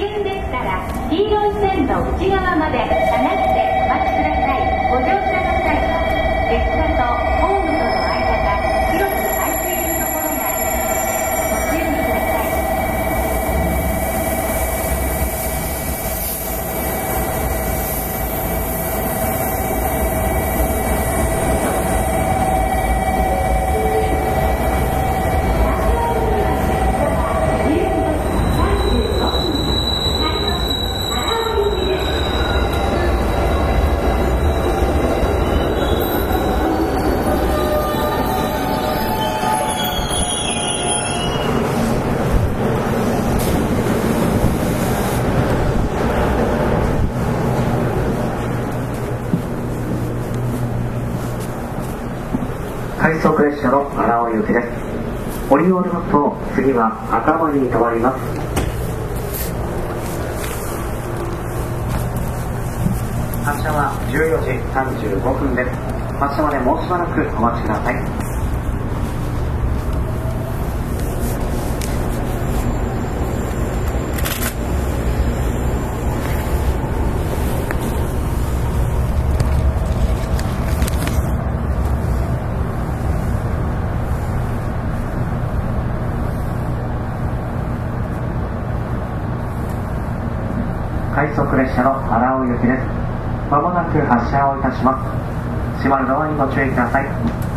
危険でしたら黄色い線の内側まで離して次は赤羽に止まります。発車は14時35分です。発車までもうしばらくお待ちください快速列車の荒尾行きですまもなく発車をいたします。閉まるドアにご注意ください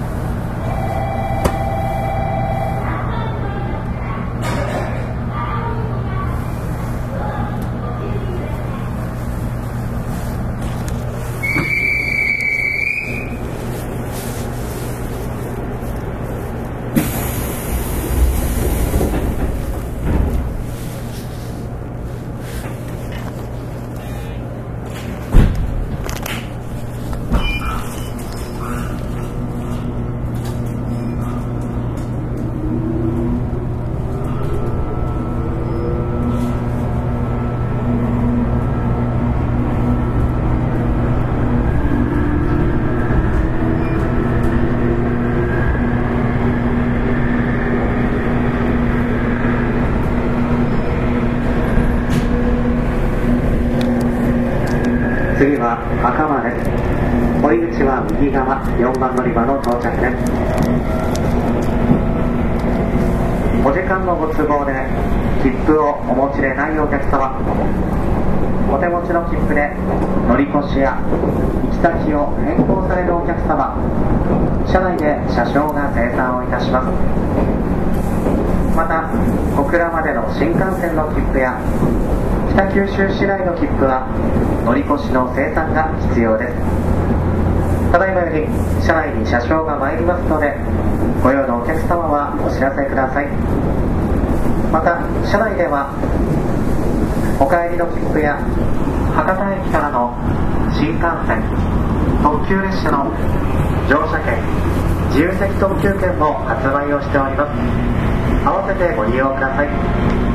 次は赤羽です降り口は右側4番乗り場の到着ですお時間のご都合で切符をお持ちでないお客様。お手持ちの切符で乗り越しや行き先を変更されるお客様。車内で車掌が生産をいたします。また小倉までの新幹線の切符や北九州市内の切符は乗り越しの生産が必要です。ただいまより車内に車掌が参りますのでご用のお客様はお知らせください。また車内ではお帰りの切符や博多駅からの新幹線特急列車の乗車券自由席特急券も発売をしております。合わせてご利用ください。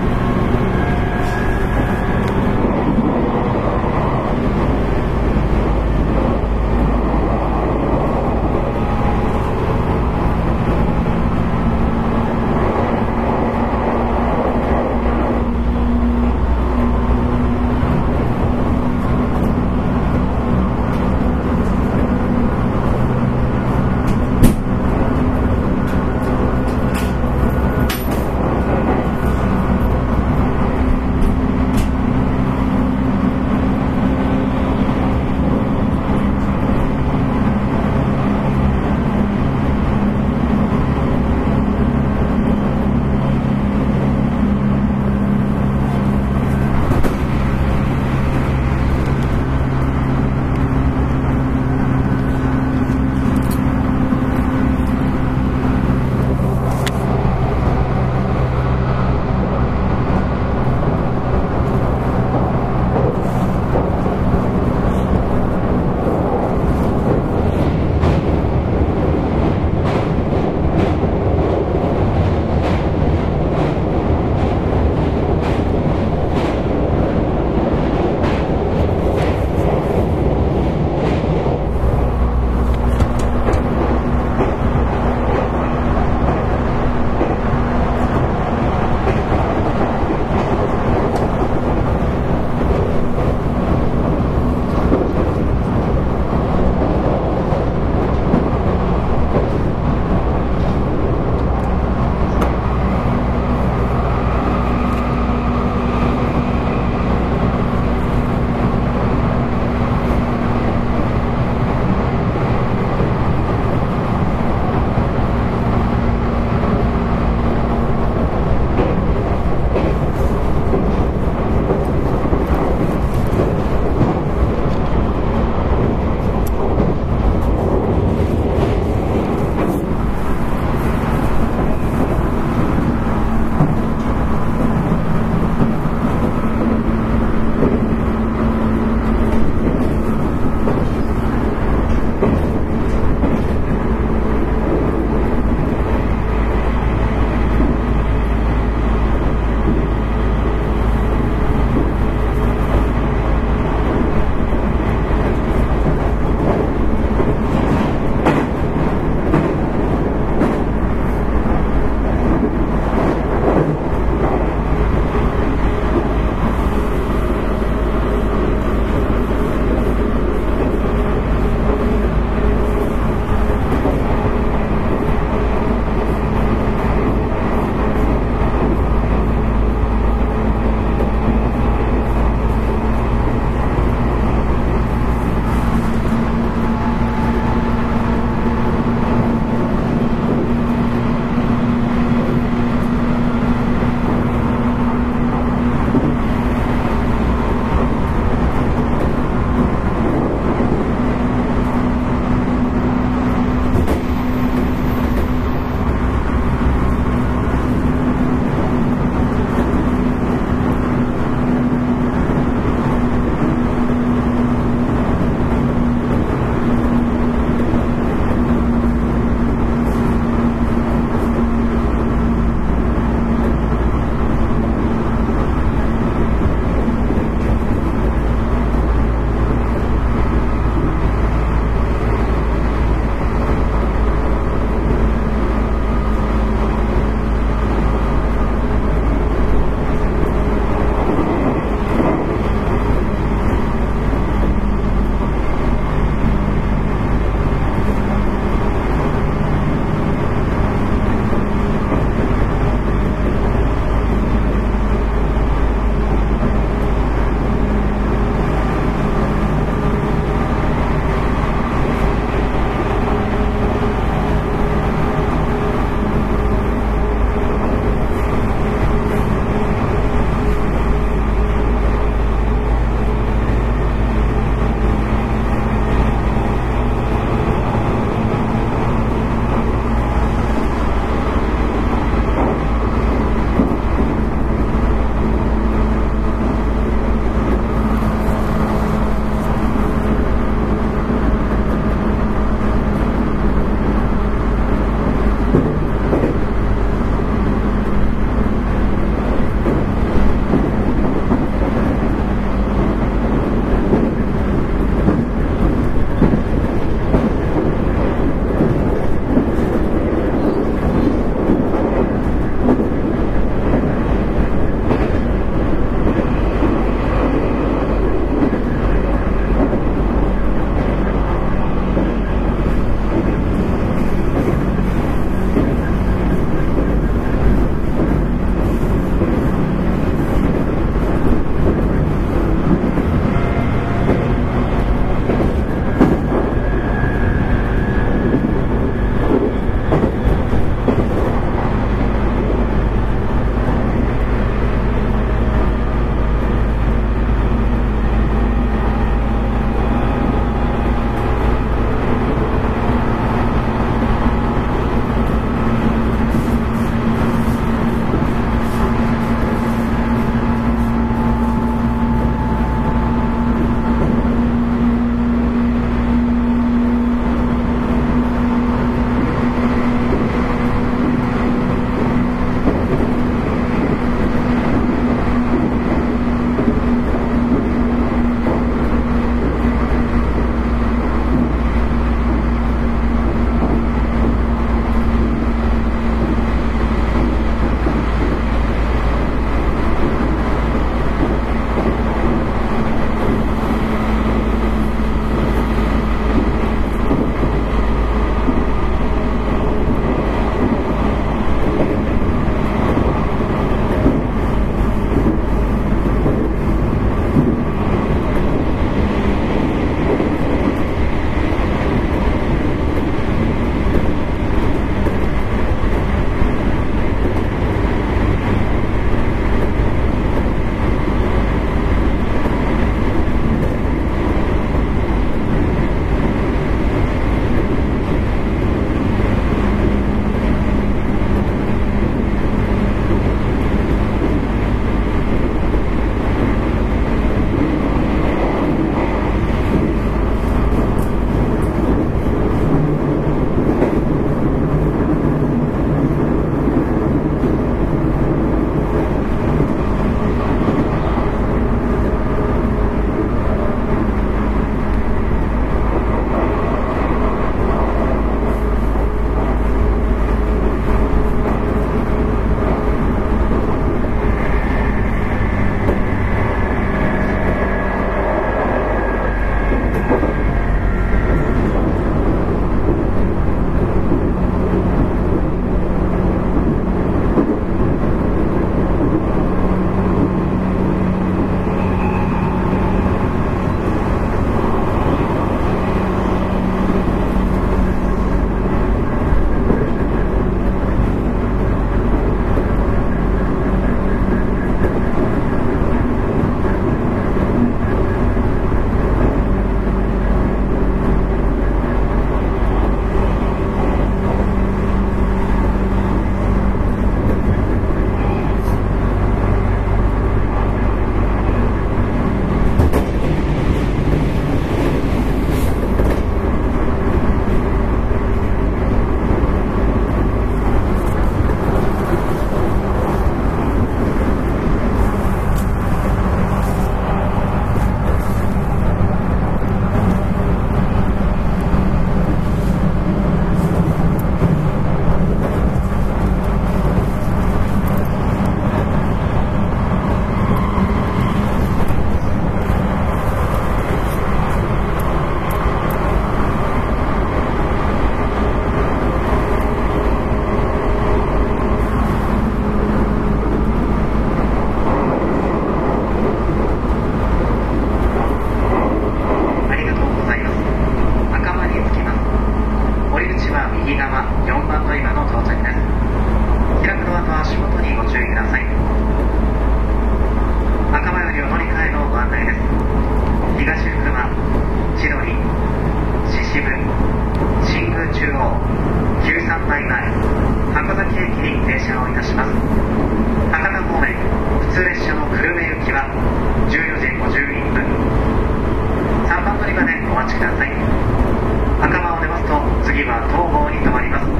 に止まります。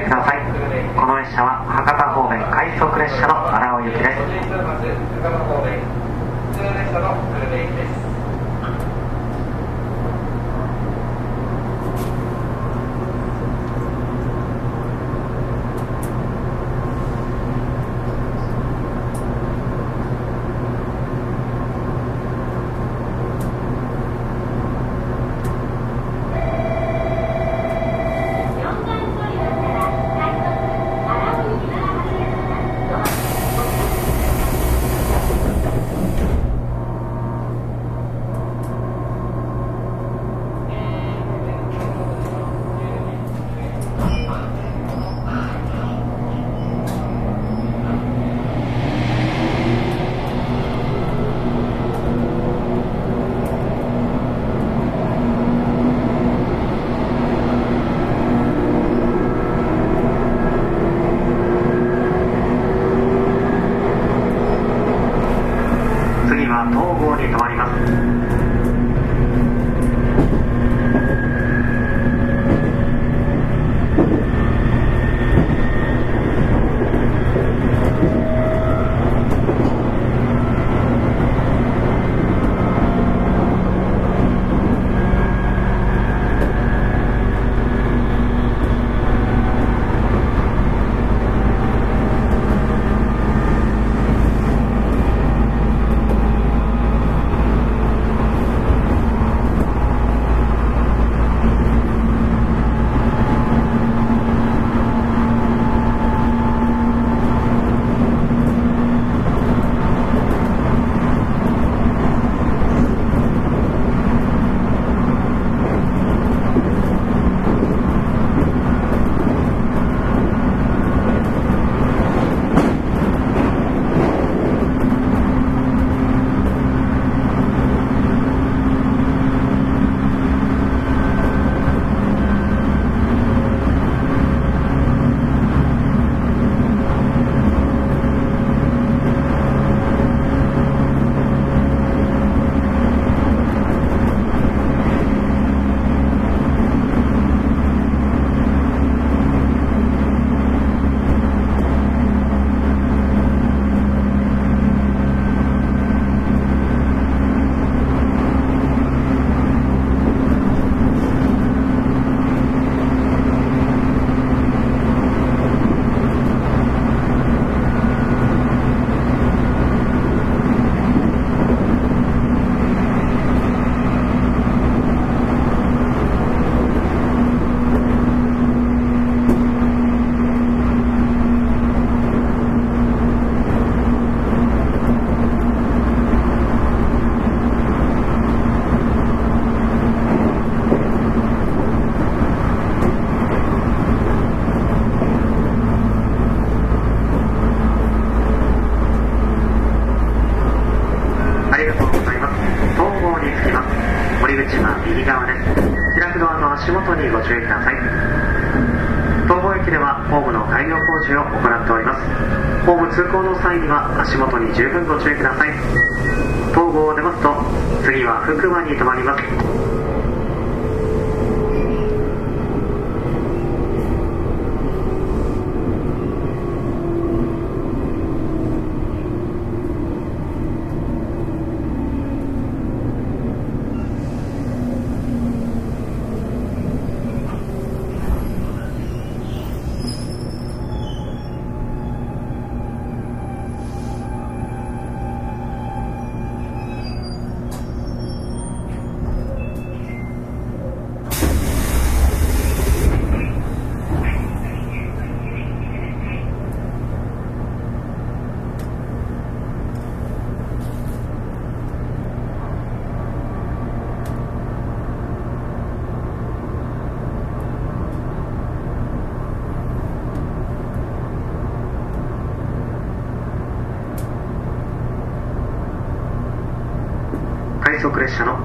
りください。この列車は博多方面快速列車の荒尾行きです。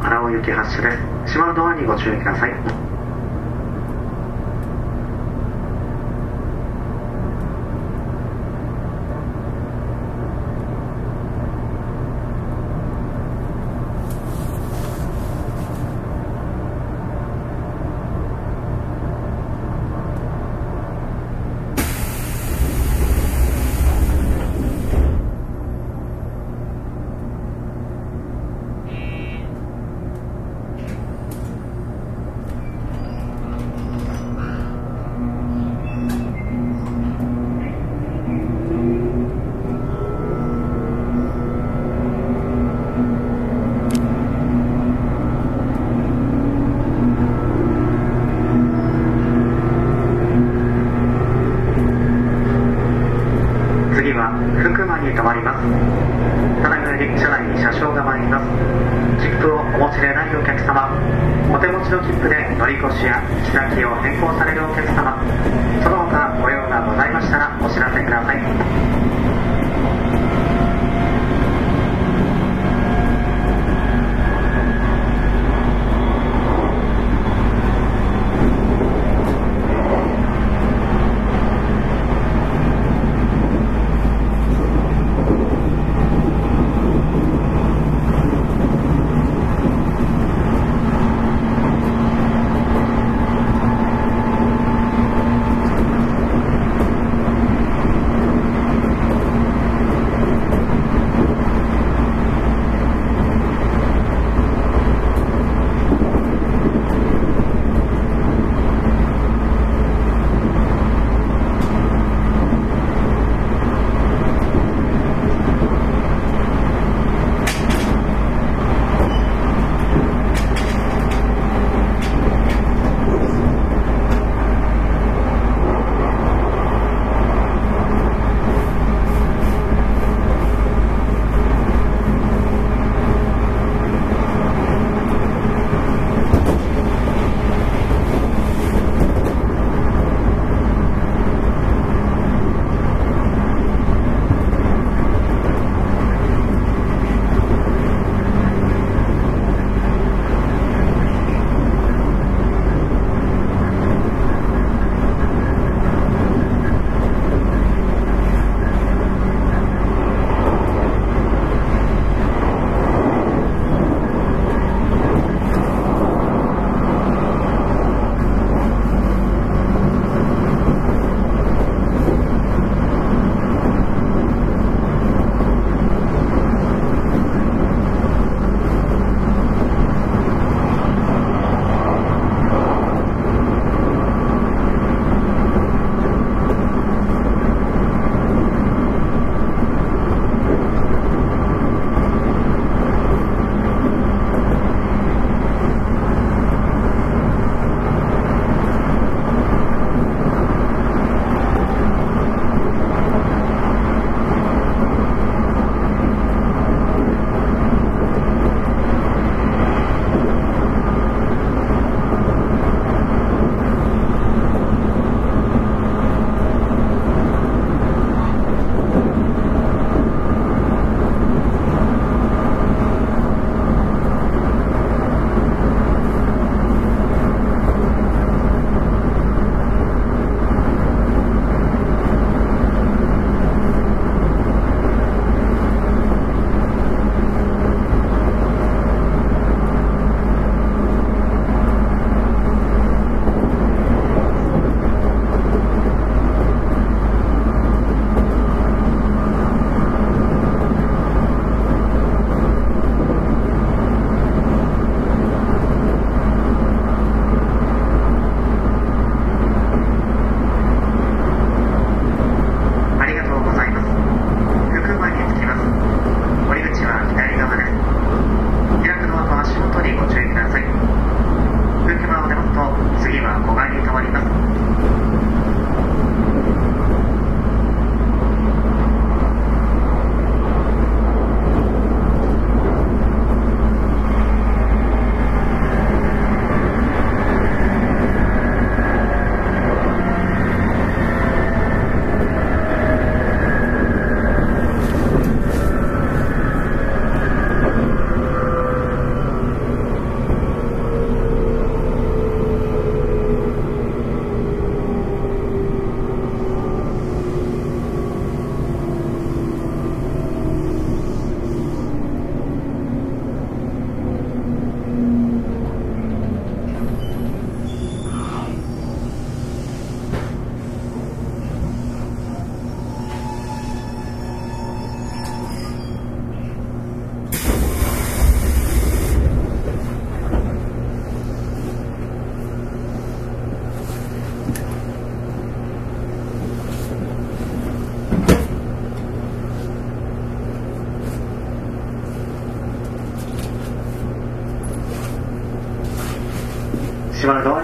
荒尾行き発車です。閉まるドアにご注意ください。た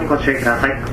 にご注意ください。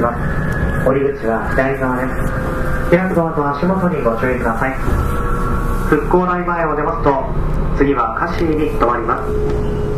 ます降り口は左側です。開くドアと足元にご注意ください。復興台前を出ますと次はカシーに停まります。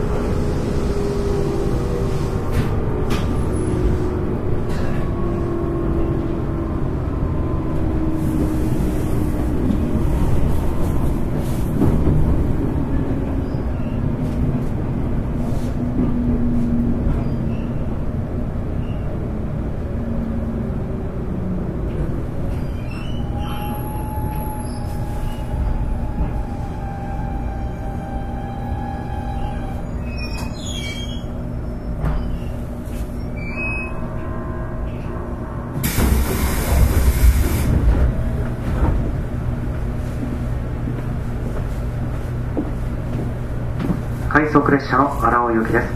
速列車の荒尾行きです。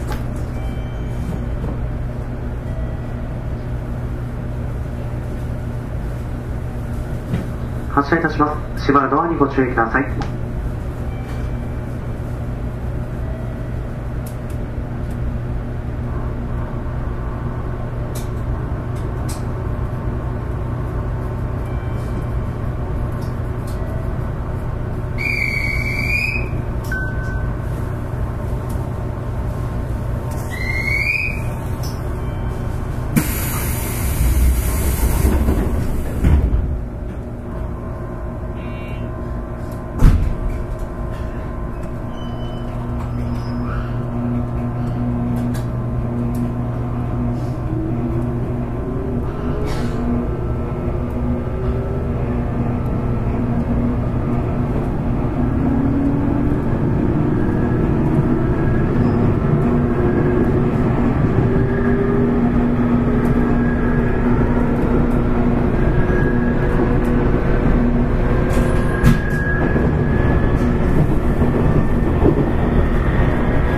発車いたします。しばらドアにご注意ください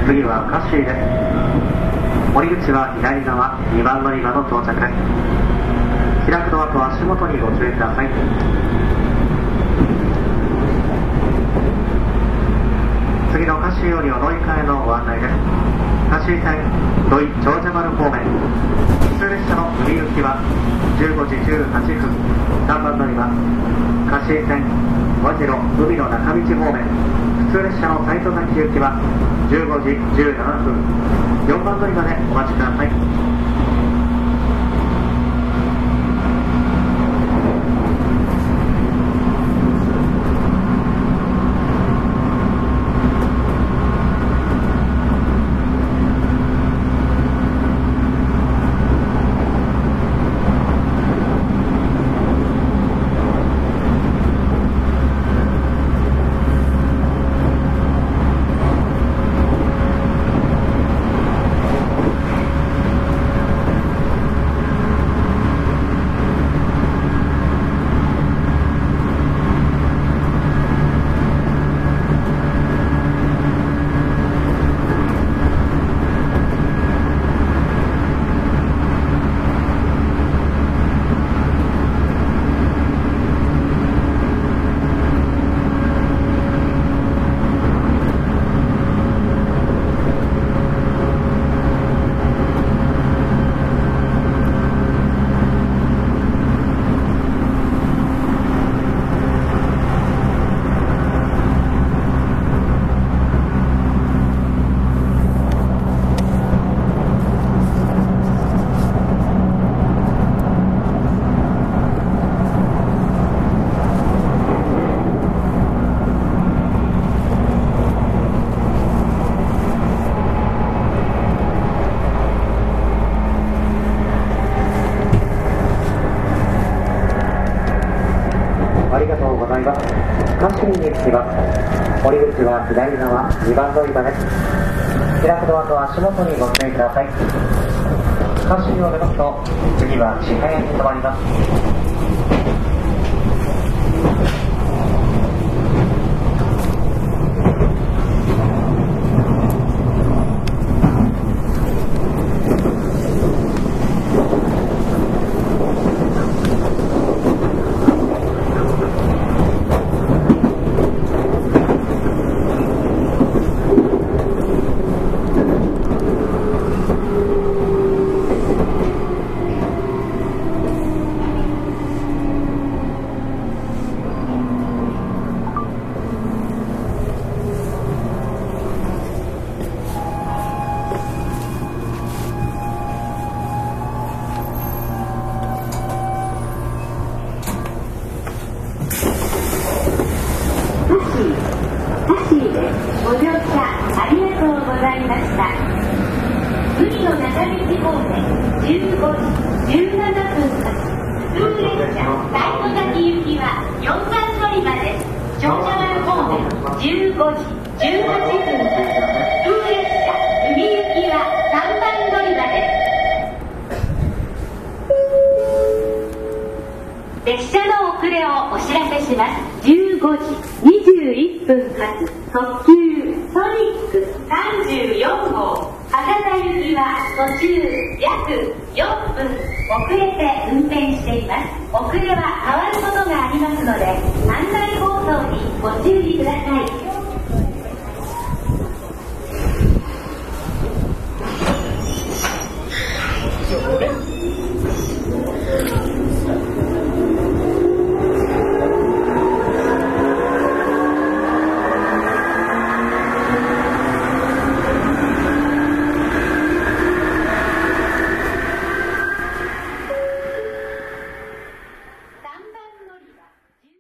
次はカッシーです森口は左側2番乗り場の到着です。開くドアと足元にご注意ください。次のカッシーよりお乗り換えのご案内です。カッシー線土井長者丸方面。普通列車の海行きは15時18分。3番乗り場カッシー線和白海の中道方面。通列車の斎藤崎行きは15時17分。4番乗り場でお待ちくださいありがとうございます。カします。森口は左側2番乗り場です。開くドアと足元にご注意ください。カッシーを出ますと、次は千早に止まります。ご乗車ありがとうございました海の中道方面15時17分発普通列車大戸崎行きは4番乗り場です長者丸方面15時18分発普通列車海行きは3番乗り場です列車の遅れをお知らせします。15時21分発特急ソニック34号博多行きは途中約4分遅れて運転しています。遅れは変わることがありますので案内放送にご注意ください。